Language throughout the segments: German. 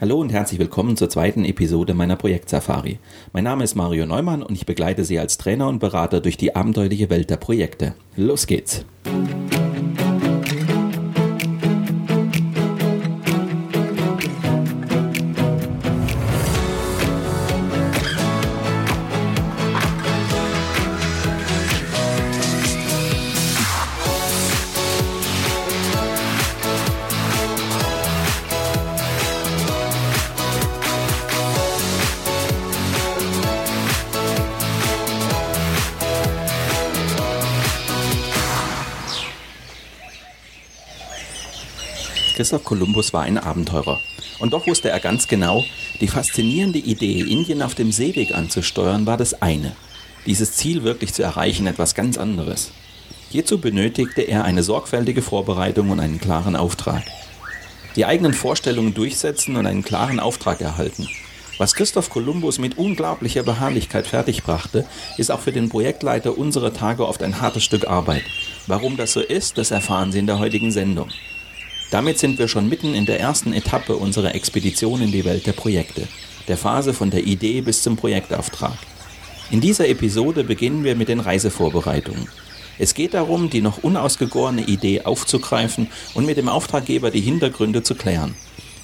Hallo und herzlich willkommen zur zweiten Episode meiner Projektsafari. Mein Name ist Mario Neumann und ich begleite Sie als Trainer und Berater durch die abenteuerliche Welt der Projekte. Los geht's! Christoph Kolumbus war ein Abenteurer. Und doch wusste er ganz genau, die faszinierende Idee, Indien auf dem Seeweg anzusteuern, war das eine. Dieses Ziel wirklich zu erreichen, etwas ganz anderes. Hierzu benötigte er eine sorgfältige Vorbereitung und einen klaren Auftrag. Die eigenen Vorstellungen durchsetzen und einen klaren Auftrag erhalten. Was Christoph Kolumbus mit unglaublicher Beharrlichkeit fertigbrachte, ist auch für den Projektleiter unserer Tage oft ein hartes Stück Arbeit. Warum das so ist, das erfahren Sie in der heutigen Sendung. Damit sind wir schon mitten in der ersten Etappe unserer Expedition in die Welt der Projekte, der Phase von der Idee bis zum Projektauftrag. In dieser Episode beginnen wir mit den Reisevorbereitungen. Es geht darum, die noch unausgegorene Idee aufzugreifen und mit dem Auftraggeber die Hintergründe zu klären.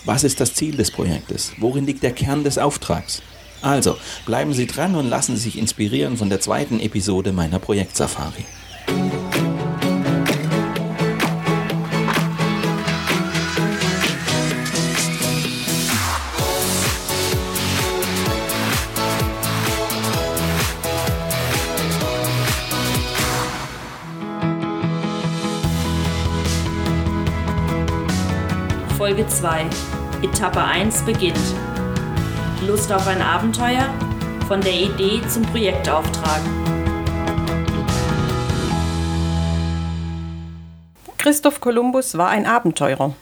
Was ist das Ziel des Projektes? Worin liegt der Kern des Auftrags? Also, bleiben Sie dran und lassen Sie sich inspirieren von der zweiten Episode meiner Projektsafari. Folge 2. Etappe 1 beginnt. Lust auf ein Abenteuer? Von der Idee zum Projektauftrag. Christoph Kolumbus war ein Abenteurer.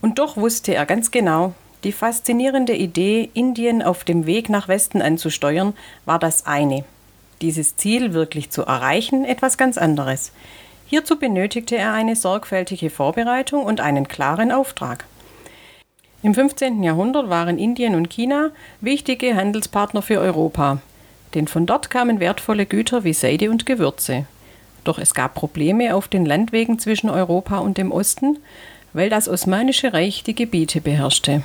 Und doch wusste er ganz genau, die faszinierende Idee, Indien auf dem Weg nach Westen anzusteuern, war das eine. Dieses Ziel wirklich zu erreichen, etwas ganz anderes. Hierzu benötigte er eine sorgfältige Vorbereitung und einen klaren Auftrag. Im 15. Jahrhundert waren Indien und China wichtige Handelspartner für Europa, denn von dort kamen wertvolle Güter wie Seide und Gewürze. Doch es gab Probleme auf den Landwegen zwischen Europa und dem Osten, weil das Osmanische Reich die Gebiete beherrschte.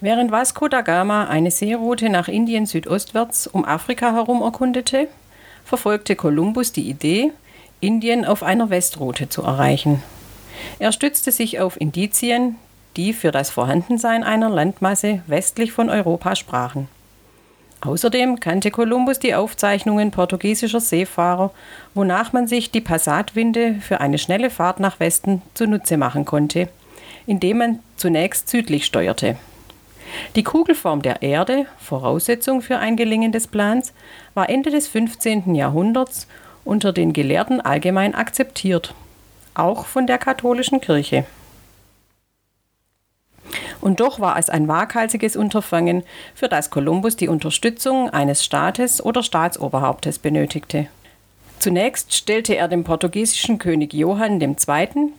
Während Vasco da Gama eine Seeroute nach Indien südostwärts um Afrika herum erkundete, verfolgte Kolumbus die Idee, Indien auf einer Westroute zu erreichen. Er stützte sich auf Indizien, die für das Vorhandensein einer Landmasse westlich von Europa sprachen. Außerdem kannte Kolumbus die Aufzeichnungen portugiesischer Seefahrer, wonach man sich die Passatwinde für eine schnelle Fahrt nach Westen zunutze machen konnte, indem man zunächst südlich steuerte. Die Kugelform der Erde, Voraussetzung für ein Gelingen des Plans, war Ende des 15. Jahrhunderts unter den Gelehrten allgemein akzeptiert, auch von der katholischen Kirche. Und doch war es ein waghalsiges Unterfangen, für das Kolumbus die Unterstützung eines Staates oder Staatsoberhauptes benötigte. Zunächst stellte er dem portugiesischen König Johann II.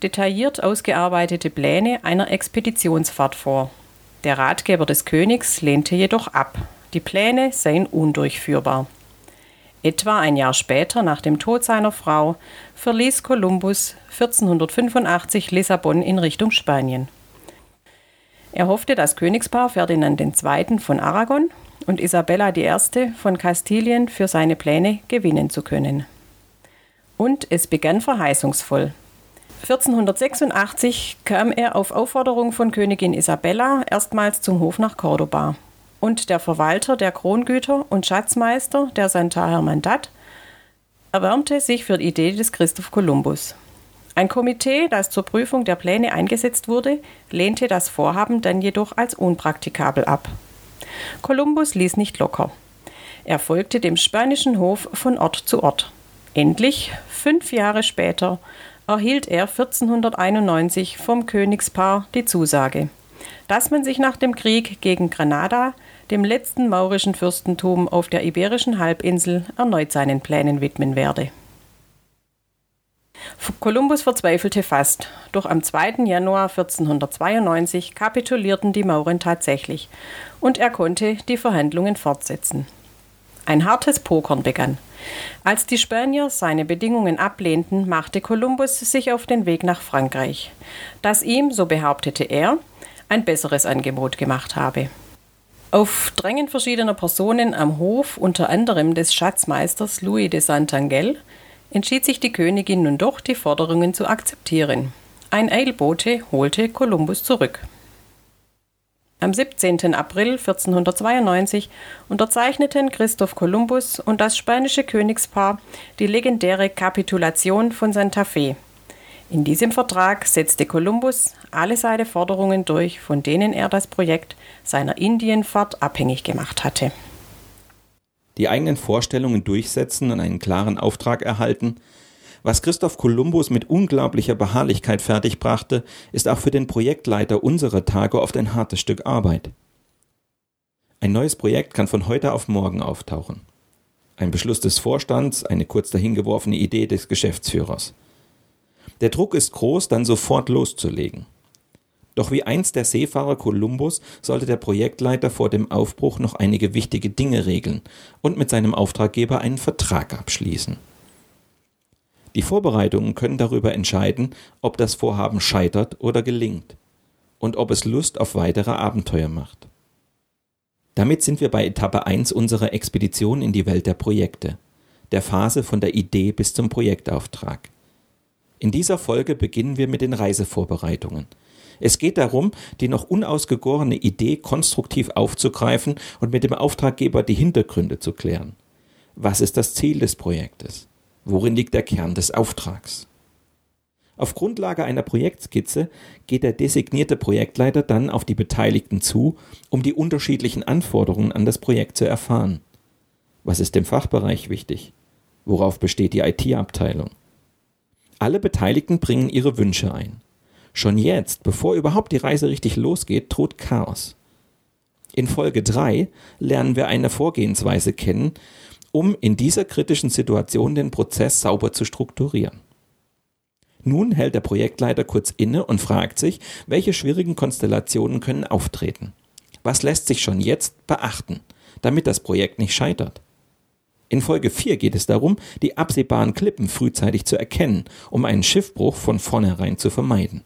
detailliert ausgearbeitete Pläne einer Expeditionsfahrt vor. Der Ratgeber des Königs lehnte jedoch ab. Die Pläne seien undurchführbar. Etwa ein Jahr später, nach dem Tod seiner Frau, verließ Kolumbus 1485 Lissabon in Richtung Spanien. Er hoffte, das Königspaar Ferdinand II. von Aragon und Isabella I. von Kastilien für seine Pläne gewinnen zu können. Und es begann verheißungsvoll. 1486 kam er auf Aufforderung von Königin Isabella erstmals zum Hof nach Cordoba. Und der Verwalter der Krongüter und Schatzmeister der Santa Hermandad erwärmte sich für die Idee des Christoph Kolumbus. Ein Komitee, das zur Prüfung der Pläne eingesetzt wurde, lehnte das Vorhaben dann jedoch als unpraktikabel ab. Kolumbus ließ nicht locker. Er folgte dem spanischen Hof von Ort zu Ort. Endlich, fünf Jahre später, erhielt er 1491 vom Königspaar die Zusage, dass man sich nach dem Krieg gegen Granada, dem letzten maurischen Fürstentum auf der iberischen Halbinsel, erneut seinen Plänen widmen werde. Kolumbus verzweifelte fast, doch am 2. Januar 1492 kapitulierten die Mauren tatsächlich und er konnte die Verhandlungen fortsetzen. Ein hartes Pokern begann. Als die Spanier seine Bedingungen ablehnten, machte Kolumbus sich auf den Weg nach Frankreich, das ihm, so behauptete er, ein besseres Angebot gemacht habe. Auf Drängen verschiedener Personen am Hof, unter anderem des Schatzmeisters Louis de Santangel, entschied sich die Königin nun doch, die Forderungen zu akzeptieren. Ein Eilbote holte Kolumbus zurück. Am 17. April 1492 unterzeichneten Christoph Kolumbus und das spanische Königspaar die legendäre Kapitulation von Santa Fe. In diesem Vertrag setzte Kolumbus alle seine Forderungen durch, von denen er das Projekt seiner Indienfahrt abhängig gemacht hatte. Die eigenen Vorstellungen durchsetzen und einen klaren Auftrag erhalten, was Christoph Kolumbus mit unglaublicher Beharrlichkeit fertigbrachte, ist auch für den Projektleiter unserer Tage oft ein hartes Stück Arbeit. Ein neues Projekt kann von heute auf morgen auftauchen. Ein Beschluss des Vorstands, eine kurz dahingeworfene Idee des Geschäftsführers. Der Druck ist groß, dann sofort loszulegen. Doch wie einst der Seefahrer Kolumbus sollte der Projektleiter vor dem Aufbruch noch einige wichtige Dinge regeln und mit seinem Auftraggeber einen Vertrag abschließen. Die Vorbereitungen können darüber entscheiden, ob das Vorhaben scheitert oder gelingt und ob es Lust auf weitere Abenteuer macht. Damit sind wir bei Etappe 1 unserer Expedition in die Welt der Projekte, der Phase von der Idee bis zum Projektauftrag. In dieser Folge beginnen wir mit den Reisevorbereitungen. Es geht darum, die noch unausgegorene Idee konstruktiv aufzugreifen und mit dem Auftraggeber die Hintergründe zu klären. Was ist das Ziel des Projektes? Worin liegt der Kern des Auftrags? Auf Grundlage einer Projektskizze geht der designierte Projektleiter dann auf die Beteiligten zu, um die unterschiedlichen Anforderungen an das Projekt zu erfahren. Was ist dem Fachbereich wichtig? Worauf besteht die IT-Abteilung? Alle Beteiligten bringen ihre Wünsche ein. Schon jetzt, bevor überhaupt die Reise richtig losgeht, droht Chaos. In Folge 3 lernen wir eine Vorgehensweise kennen, um in dieser kritischen Situation den Prozess sauber zu strukturieren. Nun hält der Projektleiter kurz inne und fragt sich, welche schwierigen Konstellationen können auftreten. Was lässt sich schon jetzt beachten, damit das Projekt nicht scheitert? In Folge 4 geht es darum, die absehbaren Klippen frühzeitig zu erkennen, um einen Schiffbruch von vornherein zu vermeiden.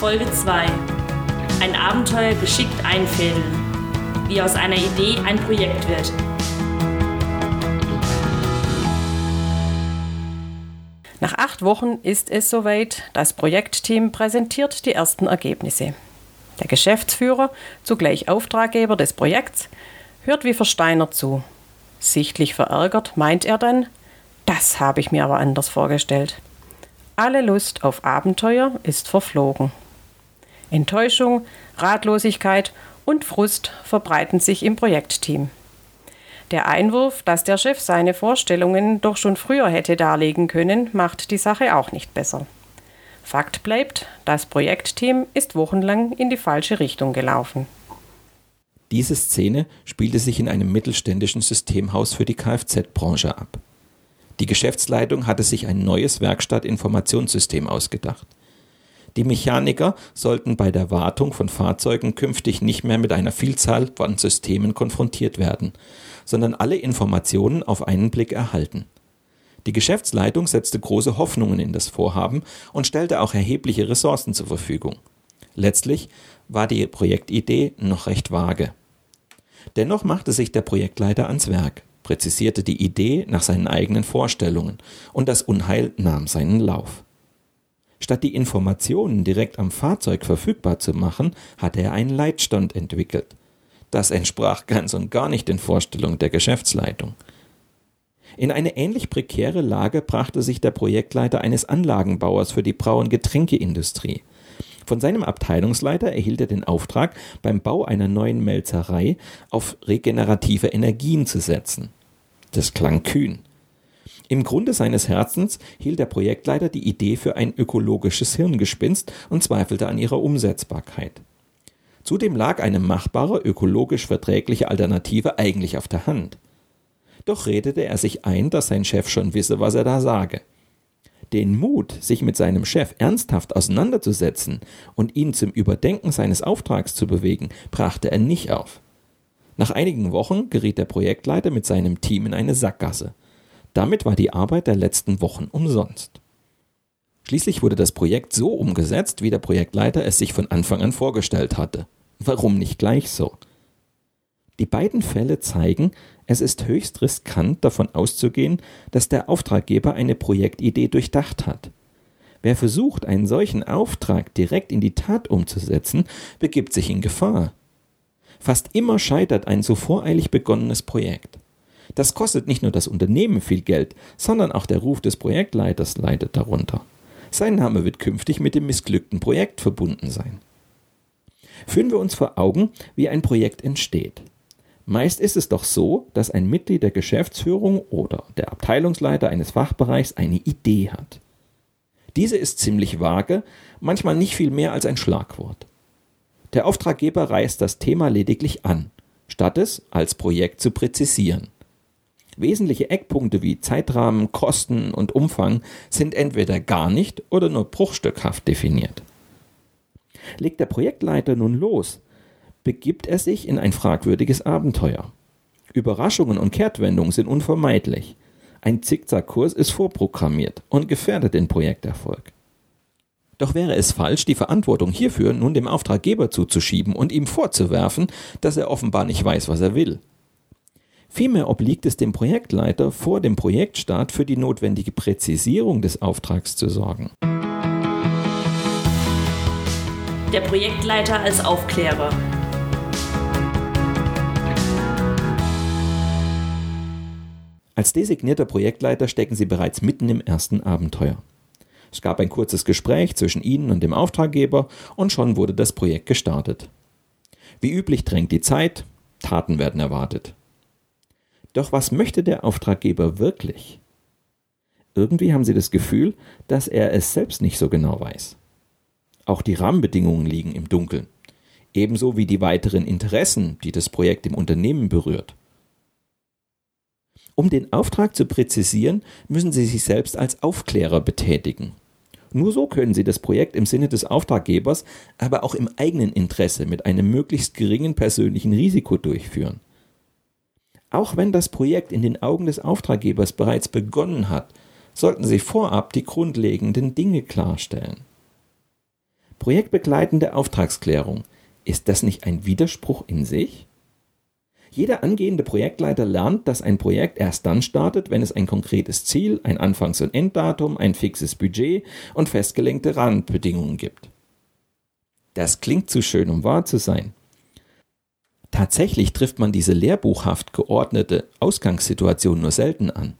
Folge 2 ein Abenteuer geschickt einfädeln, wie aus einer Idee ein Projekt wird. Nach acht Wochen ist es soweit, das Projektteam präsentiert die ersten Ergebnisse. Der Geschäftsführer, zugleich Auftraggeber des Projekts, hört wie versteinert zu. Sichtlich verärgert meint er dann, das habe ich mir aber anders vorgestellt. Alle Lust auf Abenteuer ist verflogen. Enttäuschung, Ratlosigkeit und Frust verbreiten sich im Projektteam. Der Einwurf, dass der Chef seine Vorstellungen doch schon früher hätte darlegen können, macht die Sache auch nicht besser. Fakt bleibt, das Projektteam ist wochenlang in die falsche Richtung gelaufen. Diese Szene spielte sich in einem mittelständischen Systemhaus für die Kfz-Branche ab. Die Geschäftsleitung hatte sich ein neues Werkstattinformationssystem ausgedacht. Die Mechaniker sollten bei der Wartung von Fahrzeugen künftig nicht mehr mit einer Vielzahl von Systemen konfrontiert werden, sondern alle Informationen auf einen Blick erhalten. Die Geschäftsleitung setzte große Hoffnungen in das Vorhaben und stellte auch erhebliche Ressourcen zur Verfügung. Letztlich war die Projektidee noch recht vage. Dennoch machte sich der Projektleiter ans Werk, präzisierte die Idee nach seinen eigenen Vorstellungen und das Unheil nahm seinen Lauf. Statt die Informationen direkt am Fahrzeug verfügbar zu machen, hatte er einen Leitstand entwickelt. Das entsprach ganz und gar nicht den Vorstellungen der Geschäftsleitung. In eine ähnlich prekäre Lage brachte sich der Projektleiter eines Anlagenbauers für die Brau- und Getränkeindustrie. Von seinem Abteilungsleiter erhielt er den Auftrag, beim Bau einer neuen Melzerei auf regenerative Energien zu setzen. Das klang kühn. Im Grunde seines Herzens hielt der Projektleiter die Idee für ein ökologisches Hirngespinst und zweifelte an ihrer Umsetzbarkeit. Zudem lag eine machbare, ökologisch verträgliche Alternative eigentlich auf der Hand. Doch redete er sich ein, dass sein Chef schon wisse, was er da sage. Den Mut, sich mit seinem Chef ernsthaft auseinanderzusetzen und ihn zum Überdenken seines Auftrags zu bewegen, brachte er nicht auf. Nach einigen Wochen geriet der Projektleiter mit seinem Team in eine Sackgasse. Damit war die Arbeit der letzten Wochen umsonst. Schließlich wurde das Projekt so umgesetzt, wie der Projektleiter es sich von Anfang an vorgestellt hatte. Warum nicht gleich so? Die beiden Fälle zeigen, es ist höchst riskant davon auszugehen, dass der Auftraggeber eine Projektidee durchdacht hat. Wer versucht, einen solchen Auftrag direkt in die Tat umzusetzen, begibt sich in Gefahr. Fast immer scheitert ein so voreilig begonnenes Projekt. Das kostet nicht nur das Unternehmen viel Geld, sondern auch der Ruf des Projektleiters leidet darunter. Sein Name wird künftig mit dem missglückten Projekt verbunden sein. Führen wir uns vor Augen, wie ein Projekt entsteht. Meist ist es doch so, dass ein Mitglied der Geschäftsführung oder der Abteilungsleiter eines Fachbereichs eine Idee hat. Diese ist ziemlich vage, manchmal nicht viel mehr als ein Schlagwort. Der Auftraggeber reißt das Thema lediglich an, statt es als Projekt zu präzisieren. Wesentliche Eckpunkte wie Zeitrahmen, Kosten und Umfang sind entweder gar nicht oder nur bruchstückhaft definiert. Legt der Projektleiter nun los, begibt er sich in ein fragwürdiges Abenteuer. Überraschungen und Kehrtwendungen sind unvermeidlich. Ein Zickzackkurs ist vorprogrammiert und gefährdet den Projekterfolg. Doch wäre es falsch, die Verantwortung hierfür nun dem Auftraggeber zuzuschieben und ihm vorzuwerfen, dass er offenbar nicht weiß, was er will. Vielmehr obliegt es dem Projektleiter, vor dem Projektstart für die notwendige Präzisierung des Auftrags zu sorgen. Der Projektleiter als Aufklärer. Als designierter Projektleiter stecken Sie bereits mitten im ersten Abenteuer. Es gab ein kurzes Gespräch zwischen Ihnen und dem Auftraggeber und schon wurde das Projekt gestartet. Wie üblich drängt die Zeit, Taten werden erwartet. Doch was möchte der Auftraggeber wirklich? Irgendwie haben sie das Gefühl, dass er es selbst nicht so genau weiß. Auch die Rahmenbedingungen liegen im Dunkeln, ebenso wie die weiteren Interessen, die das Projekt im Unternehmen berührt. Um den Auftrag zu präzisieren, müssen Sie sich selbst als Aufklärer betätigen. Nur so können Sie das Projekt im Sinne des Auftraggebers, aber auch im eigenen Interesse mit einem möglichst geringen persönlichen Risiko durchführen. Auch wenn das Projekt in den Augen des Auftraggebers bereits begonnen hat, sollten Sie vorab die grundlegenden Dinge klarstellen. Projektbegleitende Auftragsklärung, ist das nicht ein Widerspruch in sich? Jeder angehende Projektleiter lernt, dass ein Projekt erst dann startet, wenn es ein konkretes Ziel, ein Anfangs- und Enddatum, ein fixes Budget und festgelenkte Rahmenbedingungen gibt. Das klingt zu schön, um wahr zu sein. Tatsächlich trifft man diese lehrbuchhaft geordnete Ausgangssituation nur selten an.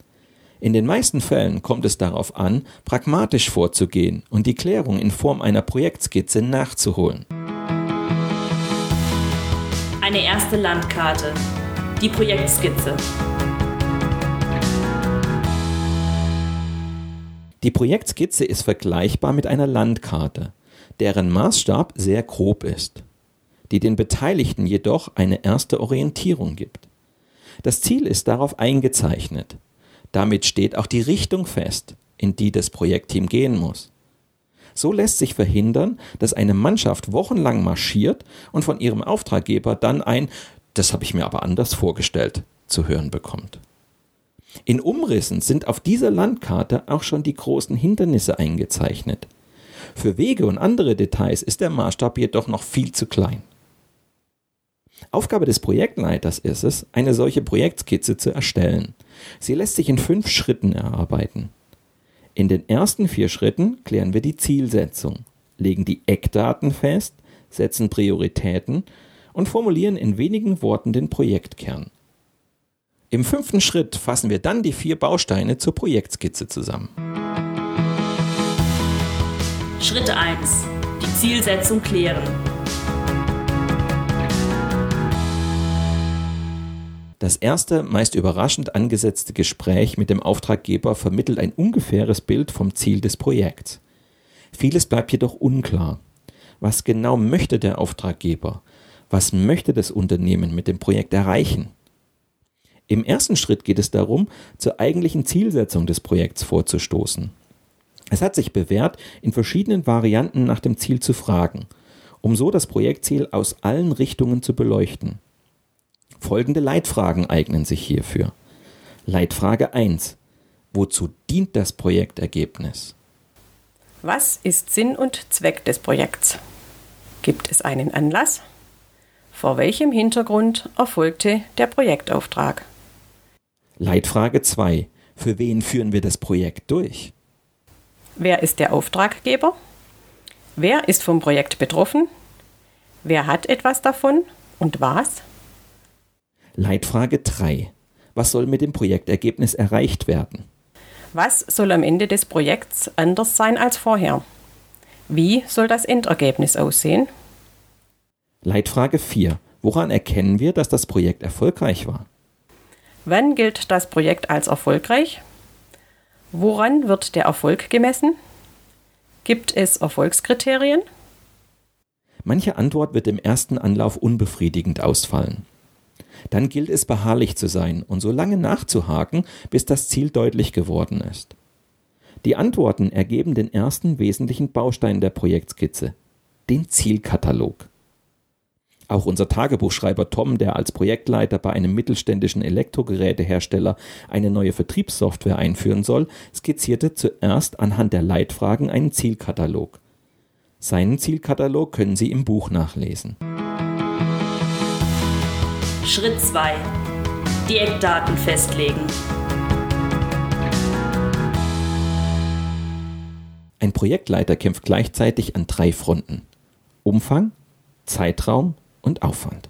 In den meisten Fällen kommt es darauf an, pragmatisch vorzugehen und die Klärung in Form einer Projektskizze nachzuholen. Eine erste Landkarte. Die Projektskizze. Die Projektskizze ist vergleichbar mit einer Landkarte, deren Maßstab sehr grob ist die den Beteiligten jedoch eine erste Orientierung gibt. Das Ziel ist darauf eingezeichnet. Damit steht auch die Richtung fest, in die das Projektteam gehen muss. So lässt sich verhindern, dass eine Mannschaft wochenlang marschiert und von ihrem Auftraggeber dann ein Das habe ich mir aber anders vorgestellt zu hören bekommt. In Umrissen sind auf dieser Landkarte auch schon die großen Hindernisse eingezeichnet. Für Wege und andere Details ist der Maßstab jedoch noch viel zu klein. Aufgabe des Projektleiters ist es, eine solche Projektskizze zu erstellen. Sie lässt sich in fünf Schritten erarbeiten. In den ersten vier Schritten klären wir die Zielsetzung, legen die Eckdaten fest, setzen Prioritäten und formulieren in wenigen Worten den Projektkern. Im fünften Schritt fassen wir dann die vier Bausteine zur Projektskizze zusammen. Schritt 1. Die Zielsetzung klären. Das erste, meist überraschend angesetzte Gespräch mit dem Auftraggeber vermittelt ein ungefähres Bild vom Ziel des Projekts. Vieles bleibt jedoch unklar. Was genau möchte der Auftraggeber? Was möchte das Unternehmen mit dem Projekt erreichen? Im ersten Schritt geht es darum, zur eigentlichen Zielsetzung des Projekts vorzustoßen. Es hat sich bewährt, in verschiedenen Varianten nach dem Ziel zu fragen, um so das Projektziel aus allen Richtungen zu beleuchten. Folgende Leitfragen eignen sich hierfür. Leitfrage 1. Wozu dient das Projektergebnis? Was ist Sinn und Zweck des Projekts? Gibt es einen Anlass? Vor welchem Hintergrund erfolgte der Projektauftrag? Leitfrage 2. Für wen führen wir das Projekt durch? Wer ist der Auftraggeber? Wer ist vom Projekt betroffen? Wer hat etwas davon und was? Leitfrage 3. Was soll mit dem Projektergebnis erreicht werden? Was soll am Ende des Projekts anders sein als vorher? Wie soll das Endergebnis aussehen? Leitfrage 4. Woran erkennen wir, dass das Projekt erfolgreich war? Wann gilt das Projekt als erfolgreich? Woran wird der Erfolg gemessen? Gibt es Erfolgskriterien? Manche Antwort wird im ersten Anlauf unbefriedigend ausfallen. Dann gilt es beharrlich zu sein und so lange nachzuhaken, bis das Ziel deutlich geworden ist. Die Antworten ergeben den ersten wesentlichen Baustein der Projektskizze, den Zielkatalog. Auch unser Tagebuchschreiber Tom, der als Projektleiter bei einem mittelständischen Elektrogerätehersteller eine neue Vertriebssoftware einführen soll, skizzierte zuerst anhand der Leitfragen einen Zielkatalog. Seinen Zielkatalog können Sie im Buch nachlesen. Schritt 2. Die Eckdaten festlegen. Ein Projektleiter kämpft gleichzeitig an drei Fronten. Umfang, Zeitraum und Aufwand.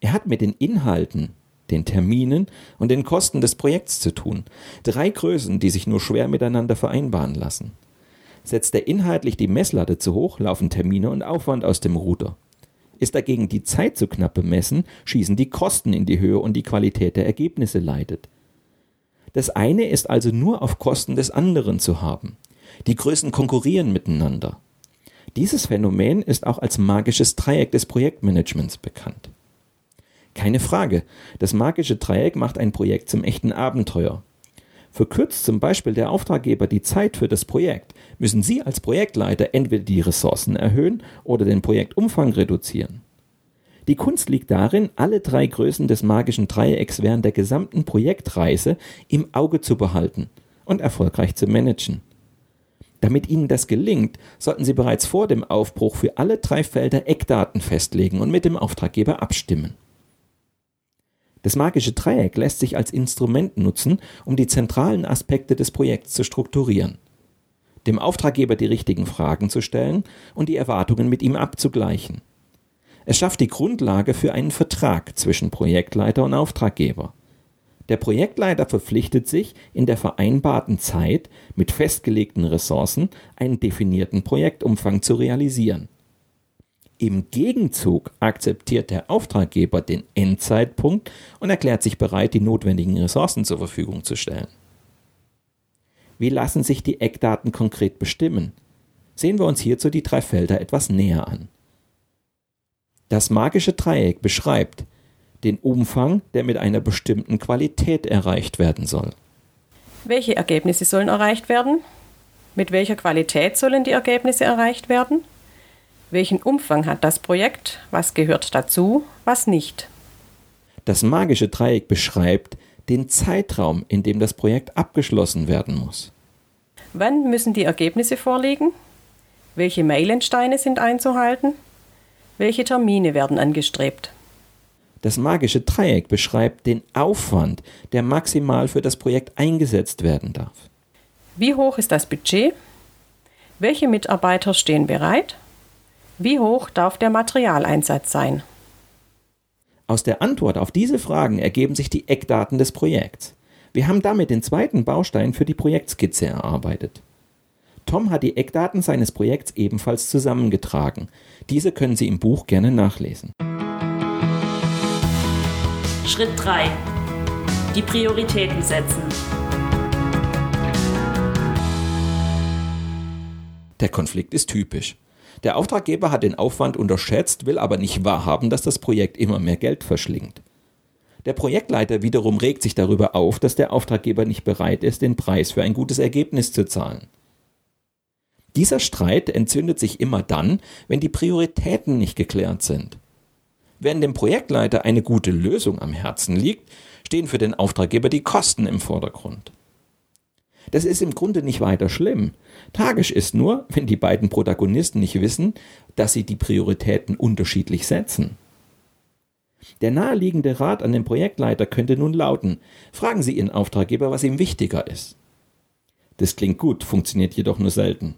Er hat mit den Inhalten, den Terminen und den Kosten des Projekts zu tun. Drei Größen, die sich nur schwer miteinander vereinbaren lassen. Setzt er inhaltlich die Messlatte zu hoch, laufen Termine und Aufwand aus dem Ruder. Ist dagegen die Zeit zu knapp bemessen, schießen die Kosten in die Höhe und die Qualität der Ergebnisse leidet. Das eine ist also nur auf Kosten des anderen zu haben. Die Größen konkurrieren miteinander. Dieses Phänomen ist auch als magisches Dreieck des Projektmanagements bekannt. Keine Frage, das magische Dreieck macht ein Projekt zum echten Abenteuer. Verkürzt zum Beispiel der Auftraggeber die Zeit für das Projekt, müssen Sie als Projektleiter entweder die Ressourcen erhöhen oder den Projektumfang reduzieren. Die Kunst liegt darin, alle drei Größen des magischen Dreiecks während der gesamten Projektreise im Auge zu behalten und erfolgreich zu managen. Damit Ihnen das gelingt, sollten Sie bereits vor dem Aufbruch für alle drei Felder Eckdaten festlegen und mit dem Auftraggeber abstimmen. Das magische Dreieck lässt sich als Instrument nutzen, um die zentralen Aspekte des Projekts zu strukturieren, dem Auftraggeber die richtigen Fragen zu stellen und die Erwartungen mit ihm abzugleichen. Es schafft die Grundlage für einen Vertrag zwischen Projektleiter und Auftraggeber. Der Projektleiter verpflichtet sich, in der vereinbarten Zeit mit festgelegten Ressourcen einen definierten Projektumfang zu realisieren. Im Gegenzug akzeptiert der Auftraggeber den Endzeitpunkt und erklärt sich bereit, die notwendigen Ressourcen zur Verfügung zu stellen. Wie lassen sich die Eckdaten konkret bestimmen? Sehen wir uns hierzu die drei Felder etwas näher an. Das magische Dreieck beschreibt den Umfang, der mit einer bestimmten Qualität erreicht werden soll. Welche Ergebnisse sollen erreicht werden? Mit welcher Qualität sollen die Ergebnisse erreicht werden? Welchen Umfang hat das Projekt? Was gehört dazu? Was nicht? Das magische Dreieck beschreibt den Zeitraum, in dem das Projekt abgeschlossen werden muss. Wann müssen die Ergebnisse vorliegen? Welche Meilensteine sind einzuhalten? Welche Termine werden angestrebt? Das magische Dreieck beschreibt den Aufwand, der maximal für das Projekt eingesetzt werden darf. Wie hoch ist das Budget? Welche Mitarbeiter stehen bereit? Wie hoch darf der Materialeinsatz sein? Aus der Antwort auf diese Fragen ergeben sich die Eckdaten des Projekts. Wir haben damit den zweiten Baustein für die Projektskizze erarbeitet. Tom hat die Eckdaten seines Projekts ebenfalls zusammengetragen. Diese können Sie im Buch gerne nachlesen. Schritt 3. Die Prioritäten setzen. Der Konflikt ist typisch. Der Auftraggeber hat den Aufwand unterschätzt, will aber nicht wahrhaben, dass das Projekt immer mehr Geld verschlingt. Der Projektleiter wiederum regt sich darüber auf, dass der Auftraggeber nicht bereit ist, den Preis für ein gutes Ergebnis zu zahlen. Dieser Streit entzündet sich immer dann, wenn die Prioritäten nicht geklärt sind. Wenn dem Projektleiter eine gute Lösung am Herzen liegt, stehen für den Auftraggeber die Kosten im Vordergrund. Das ist im Grunde nicht weiter schlimm. Tragisch ist nur, wenn die beiden Protagonisten nicht wissen, dass sie die Prioritäten unterschiedlich setzen. Der naheliegende Rat an den Projektleiter könnte nun lauten, fragen Sie Ihren Auftraggeber, was ihm wichtiger ist. Das klingt gut, funktioniert jedoch nur selten.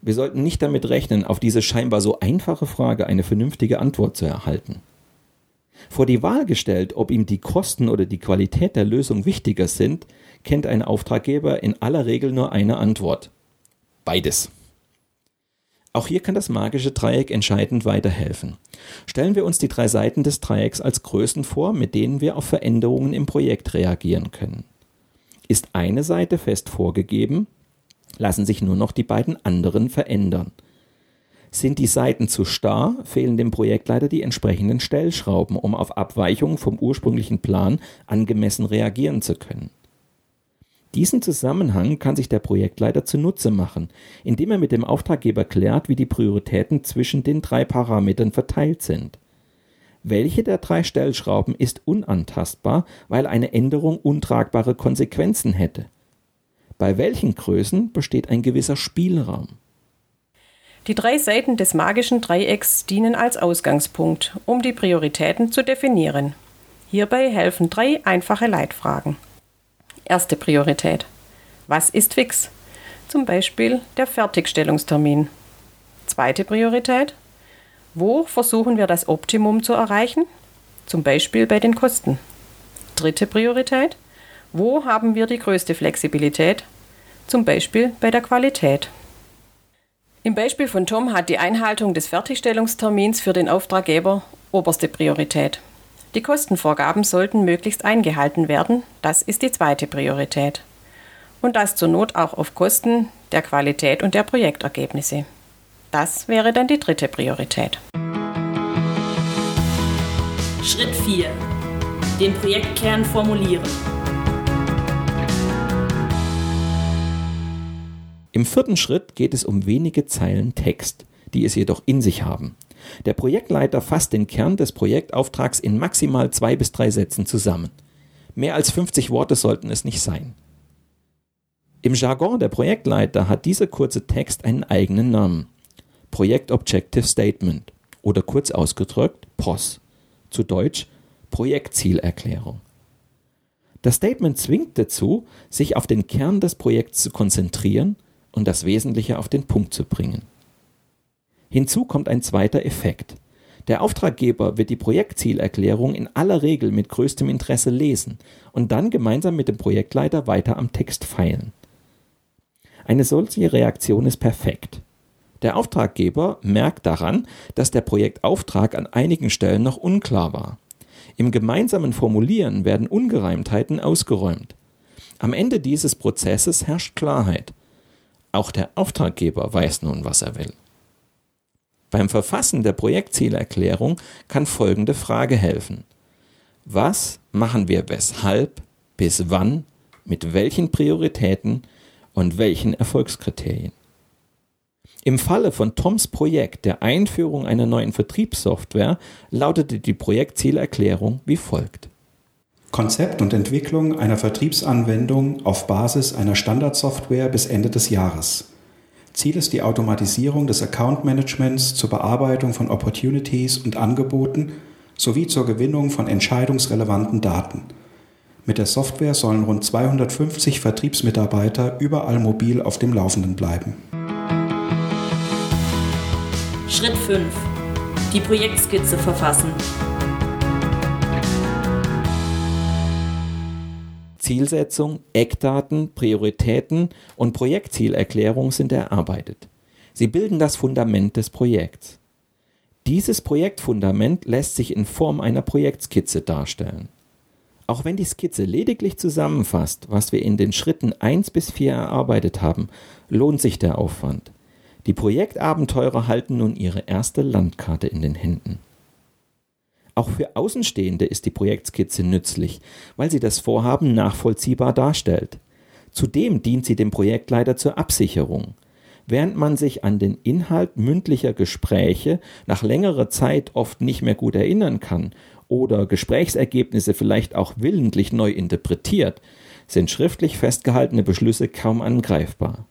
Wir sollten nicht damit rechnen, auf diese scheinbar so einfache Frage eine vernünftige Antwort zu erhalten. Vor die Wahl gestellt, ob ihm die Kosten oder die Qualität der Lösung wichtiger sind, kennt ein Auftraggeber in aller Regel nur eine Antwort. Beides. Auch hier kann das magische Dreieck entscheidend weiterhelfen. Stellen wir uns die drei Seiten des Dreiecks als Größen vor, mit denen wir auf Veränderungen im Projekt reagieren können. Ist eine Seite fest vorgegeben, lassen sich nur noch die beiden anderen verändern. Sind die Seiten zu starr, fehlen dem Projektleiter die entsprechenden Stellschrauben, um auf Abweichungen vom ursprünglichen Plan angemessen reagieren zu können. Diesen Zusammenhang kann sich der Projektleiter zunutze machen, indem er mit dem Auftraggeber klärt, wie die Prioritäten zwischen den drei Parametern verteilt sind. Welche der drei Stellschrauben ist unantastbar, weil eine Änderung untragbare Konsequenzen hätte? Bei welchen Größen besteht ein gewisser Spielraum? Die drei Seiten des magischen Dreiecks dienen als Ausgangspunkt, um die Prioritäten zu definieren. Hierbei helfen drei einfache Leitfragen. Erste Priorität. Was ist fix? Zum Beispiel der Fertigstellungstermin. Zweite Priorität. Wo versuchen wir das Optimum zu erreichen? Zum Beispiel bei den Kosten. Dritte Priorität. Wo haben wir die größte Flexibilität? Zum Beispiel bei der Qualität. Im Beispiel von Tom hat die Einhaltung des Fertigstellungstermins für den Auftraggeber oberste Priorität. Die Kostenvorgaben sollten möglichst eingehalten werden, das ist die zweite Priorität. Und das zur Not auch auf Kosten der Qualität und der Projektergebnisse. Das wäre dann die dritte Priorität. Schritt 4. Den Projektkern formulieren. Im vierten Schritt geht es um wenige Zeilen Text, die es jedoch in sich haben. Der Projektleiter fasst den Kern des Projektauftrags in maximal zwei bis drei Sätzen zusammen. Mehr als 50 Worte sollten es nicht sein. Im Jargon der Projektleiter hat dieser kurze Text einen eigenen Namen. Projekt Objective Statement oder kurz ausgedrückt POS. Zu Deutsch Projektzielerklärung. Das Statement zwingt dazu, sich auf den Kern des Projekts zu konzentrieren und das Wesentliche auf den Punkt zu bringen. Hinzu kommt ein zweiter Effekt. Der Auftraggeber wird die Projektzielerklärung in aller Regel mit größtem Interesse lesen und dann gemeinsam mit dem Projektleiter weiter am Text feilen. Eine solche Reaktion ist perfekt. Der Auftraggeber merkt daran, dass der Projektauftrag an einigen Stellen noch unklar war. Im gemeinsamen Formulieren werden Ungereimtheiten ausgeräumt. Am Ende dieses Prozesses herrscht Klarheit. Auch der Auftraggeber weiß nun, was er will. Beim Verfassen der Projektzielerklärung kann folgende Frage helfen. Was machen wir weshalb, bis wann, mit welchen Prioritäten und welchen Erfolgskriterien? Im Falle von Toms Projekt der Einführung einer neuen Vertriebssoftware lautete die Projektzielerklärung wie folgt. Konzept und Entwicklung einer Vertriebsanwendung auf Basis einer Standardsoftware bis Ende des Jahres. Ziel ist die Automatisierung des Account Managements zur Bearbeitung von Opportunities und Angeboten sowie zur Gewinnung von entscheidungsrelevanten Daten. Mit der Software sollen rund 250 Vertriebsmitarbeiter überall mobil auf dem Laufenden bleiben. Schritt 5. Die Projektskizze verfassen. Zielsetzung, Eckdaten, Prioritäten und Projektzielerklärung sind erarbeitet. Sie bilden das Fundament des Projekts. Dieses Projektfundament lässt sich in Form einer Projektskizze darstellen. Auch wenn die Skizze lediglich zusammenfasst, was wir in den Schritten 1 bis 4 erarbeitet haben, lohnt sich der Aufwand. Die Projektabenteurer halten nun ihre erste Landkarte in den Händen. Auch für Außenstehende ist die Projektskizze nützlich, weil sie das Vorhaben nachvollziehbar darstellt. Zudem dient sie dem Projektleiter zur Absicherung. Während man sich an den Inhalt mündlicher Gespräche nach längerer Zeit oft nicht mehr gut erinnern kann oder Gesprächsergebnisse vielleicht auch willentlich neu interpretiert, sind schriftlich festgehaltene Beschlüsse kaum angreifbar.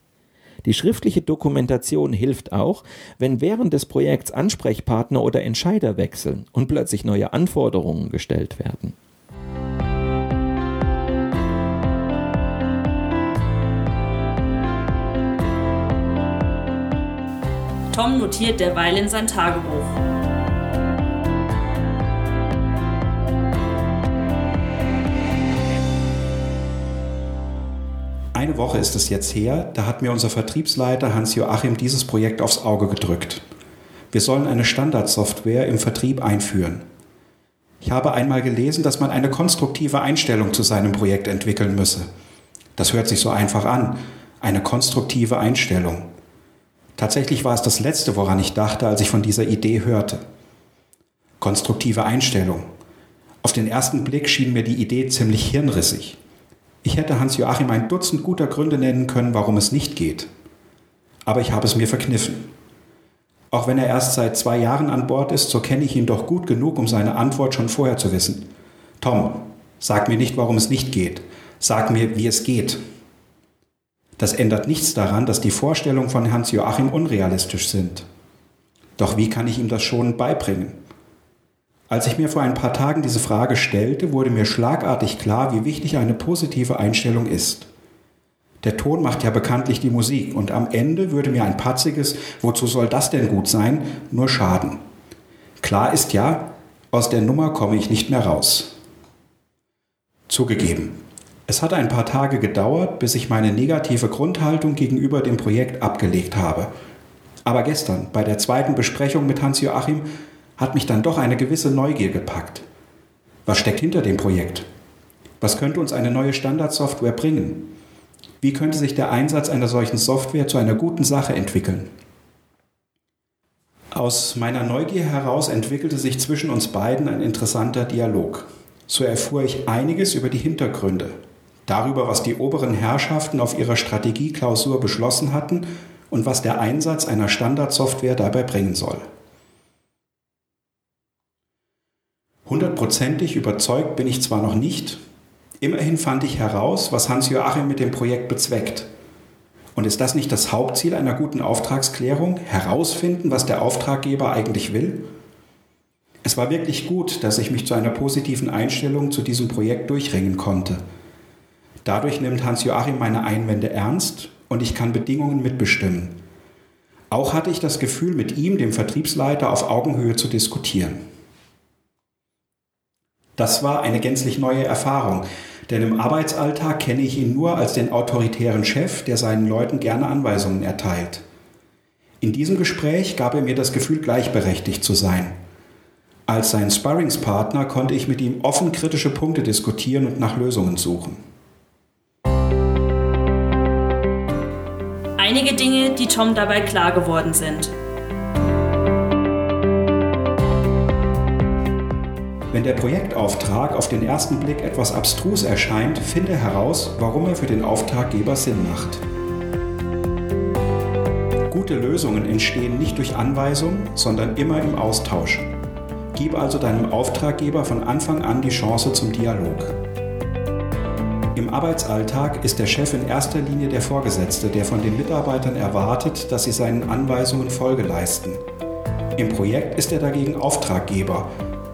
Die schriftliche Dokumentation hilft auch, wenn während des Projekts Ansprechpartner oder Entscheider wechseln und plötzlich neue Anforderungen gestellt werden. Tom notiert derweil in sein Tagebuch. Eine Woche ist es jetzt her, da hat mir unser Vertriebsleiter Hans-Joachim dieses Projekt aufs Auge gedrückt. Wir sollen eine Standardsoftware im Vertrieb einführen. Ich habe einmal gelesen, dass man eine konstruktive Einstellung zu seinem Projekt entwickeln müsse. Das hört sich so einfach an. Eine konstruktive Einstellung. Tatsächlich war es das Letzte, woran ich dachte, als ich von dieser Idee hörte. Konstruktive Einstellung. Auf den ersten Blick schien mir die Idee ziemlich hirnrissig. Ich hätte Hans-Joachim ein Dutzend guter Gründe nennen können, warum es nicht geht. Aber ich habe es mir verkniffen. Auch wenn er erst seit zwei Jahren an Bord ist, so kenne ich ihn doch gut genug, um seine Antwort schon vorher zu wissen. Tom, sag mir nicht, warum es nicht geht. Sag mir, wie es geht. Das ändert nichts daran, dass die Vorstellungen von Hans-Joachim unrealistisch sind. Doch wie kann ich ihm das schon beibringen? Als ich mir vor ein paar Tagen diese Frage stellte, wurde mir schlagartig klar, wie wichtig eine positive Einstellung ist. Der Ton macht ja bekanntlich die Musik und am Ende würde mir ein patziges, wozu soll das denn gut sein, nur schaden. Klar ist ja, aus der Nummer komme ich nicht mehr raus. Zugegeben, es hat ein paar Tage gedauert, bis ich meine negative Grundhaltung gegenüber dem Projekt abgelegt habe. Aber gestern, bei der zweiten Besprechung mit Hans-Joachim, hat mich dann doch eine gewisse Neugier gepackt. Was steckt hinter dem Projekt? Was könnte uns eine neue Standardsoftware bringen? Wie könnte sich der Einsatz einer solchen Software zu einer guten Sache entwickeln? Aus meiner Neugier heraus entwickelte sich zwischen uns beiden ein interessanter Dialog. So erfuhr ich einiges über die Hintergründe, darüber, was die oberen Herrschaften auf ihrer Strategieklausur beschlossen hatten und was der Einsatz einer Standardsoftware dabei bringen soll. Hundertprozentig überzeugt bin ich zwar noch nicht, immerhin fand ich heraus, was Hans-Joachim mit dem Projekt bezweckt. Und ist das nicht das Hauptziel einer guten Auftragsklärung? Herausfinden, was der Auftraggeber eigentlich will? Es war wirklich gut, dass ich mich zu einer positiven Einstellung zu diesem Projekt durchringen konnte. Dadurch nimmt Hans-Joachim meine Einwände ernst und ich kann Bedingungen mitbestimmen. Auch hatte ich das Gefühl, mit ihm, dem Vertriebsleiter, auf Augenhöhe zu diskutieren. Das war eine gänzlich neue Erfahrung, denn im Arbeitsalltag kenne ich ihn nur als den autoritären Chef, der seinen Leuten gerne Anweisungen erteilt. In diesem Gespräch gab er mir das Gefühl, gleichberechtigt zu sein. Als sein Sparringspartner konnte ich mit ihm offen kritische Punkte diskutieren und nach Lösungen suchen. Einige Dinge, die Tom dabei klar geworden sind. Wenn der Projektauftrag auf den ersten Blick etwas abstrus erscheint, finde heraus, warum er für den Auftraggeber Sinn macht. Gute Lösungen entstehen nicht durch Anweisung, sondern immer im Austausch. Gib also deinem Auftraggeber von Anfang an die Chance zum Dialog. Im Arbeitsalltag ist der Chef in erster Linie der Vorgesetzte, der von den Mitarbeitern erwartet, dass sie seinen Anweisungen Folge leisten. Im Projekt ist er dagegen Auftraggeber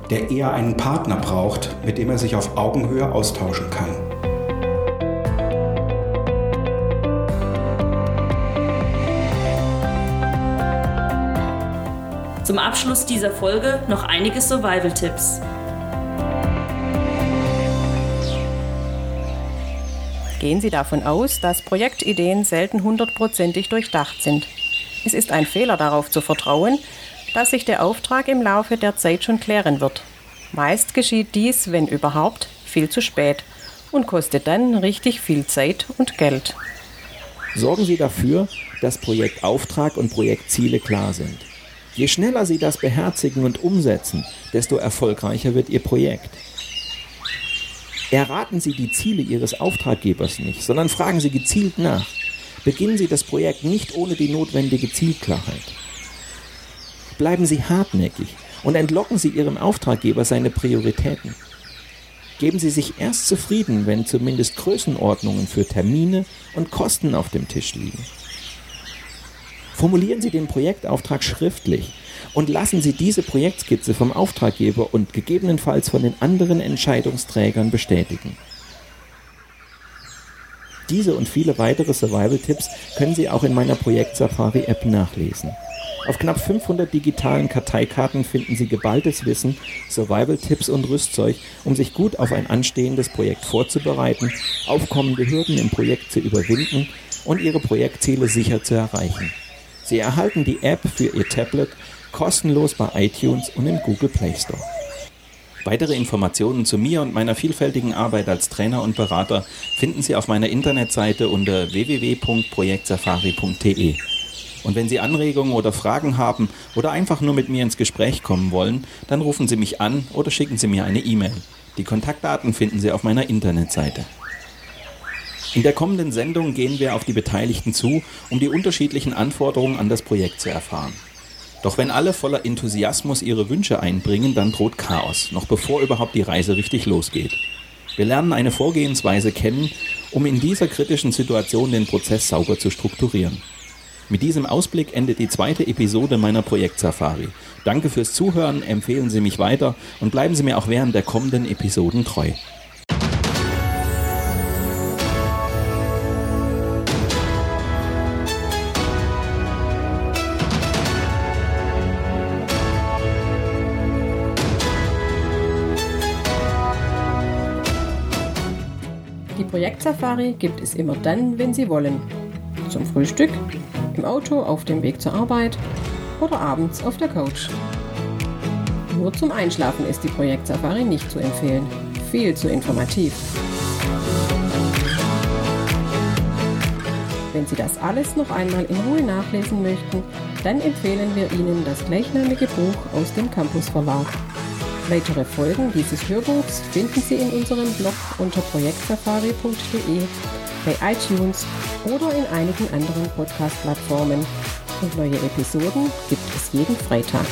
der eher einen Partner braucht, mit dem er sich auf Augenhöhe austauschen kann. Zum Abschluss dieser Folge noch einige Survival-Tipps. Gehen Sie davon aus, dass Projektideen selten hundertprozentig durchdacht sind. Es ist ein Fehler darauf zu vertrauen, dass sich der Auftrag im Laufe der Zeit schon klären wird. Meist geschieht dies, wenn überhaupt, viel zu spät und kostet dann richtig viel Zeit und Geld. Sorgen Sie dafür, dass Projektauftrag und Projektziele klar sind. Je schneller Sie das beherzigen und umsetzen, desto erfolgreicher wird Ihr Projekt. Erraten Sie die Ziele Ihres Auftraggebers nicht, sondern fragen Sie gezielt nach. Beginnen Sie das Projekt nicht ohne die notwendige Zielklarheit. Bleiben Sie hartnäckig und entlocken Sie Ihrem Auftraggeber seine Prioritäten. Geben Sie sich erst zufrieden, wenn zumindest Größenordnungen für Termine und Kosten auf dem Tisch liegen. Formulieren Sie den Projektauftrag schriftlich und lassen Sie diese Projektskizze vom Auftraggeber und gegebenenfalls von den anderen Entscheidungsträgern bestätigen. Diese und viele weitere Survival-Tipps können Sie auch in meiner Projekt Safari App nachlesen. Auf knapp 500 digitalen Karteikarten finden Sie geballtes Wissen, Survival-Tipps und Rüstzeug, um sich gut auf ein anstehendes Projekt vorzubereiten, aufkommende Hürden im Projekt zu überwinden und Ihre Projektziele sicher zu erreichen. Sie erhalten die App für Ihr Tablet kostenlos bei iTunes und im Google Play Store. Weitere Informationen zu mir und meiner vielfältigen Arbeit als Trainer und Berater finden Sie auf meiner Internetseite unter www.projektsafari.de. Und wenn Sie Anregungen oder Fragen haben oder einfach nur mit mir ins Gespräch kommen wollen, dann rufen Sie mich an oder schicken Sie mir eine E-Mail. Die Kontaktdaten finden Sie auf meiner Internetseite. In der kommenden Sendung gehen wir auf die Beteiligten zu, um die unterschiedlichen Anforderungen an das Projekt zu erfahren. Doch wenn alle voller Enthusiasmus ihre Wünsche einbringen, dann droht Chaos, noch bevor überhaupt die Reise richtig losgeht. Wir lernen eine Vorgehensweise kennen, um in dieser kritischen Situation den Prozess sauber zu strukturieren. Mit diesem Ausblick endet die zweite Episode meiner Projekt Safari. Danke fürs Zuhören, empfehlen Sie mich weiter und bleiben Sie mir auch während der kommenden Episoden treu. Die Projektsafari gibt es immer dann, wenn Sie wollen. Zum Frühstück, im Auto auf dem Weg zur Arbeit oder abends auf der Couch. Nur zum Einschlafen ist die Projektsafari nicht zu empfehlen. Viel zu informativ. Wenn Sie das alles noch einmal in Ruhe nachlesen möchten, dann empfehlen wir Ihnen das gleichnamige Buch aus dem Campus Verlag. Weitere Folgen dieses Hörbuchs finden Sie in unserem Blog unter projektsafari.de, bei iTunes oder in einigen anderen Podcast-Plattformen. Und neue Episoden gibt es jeden Freitag.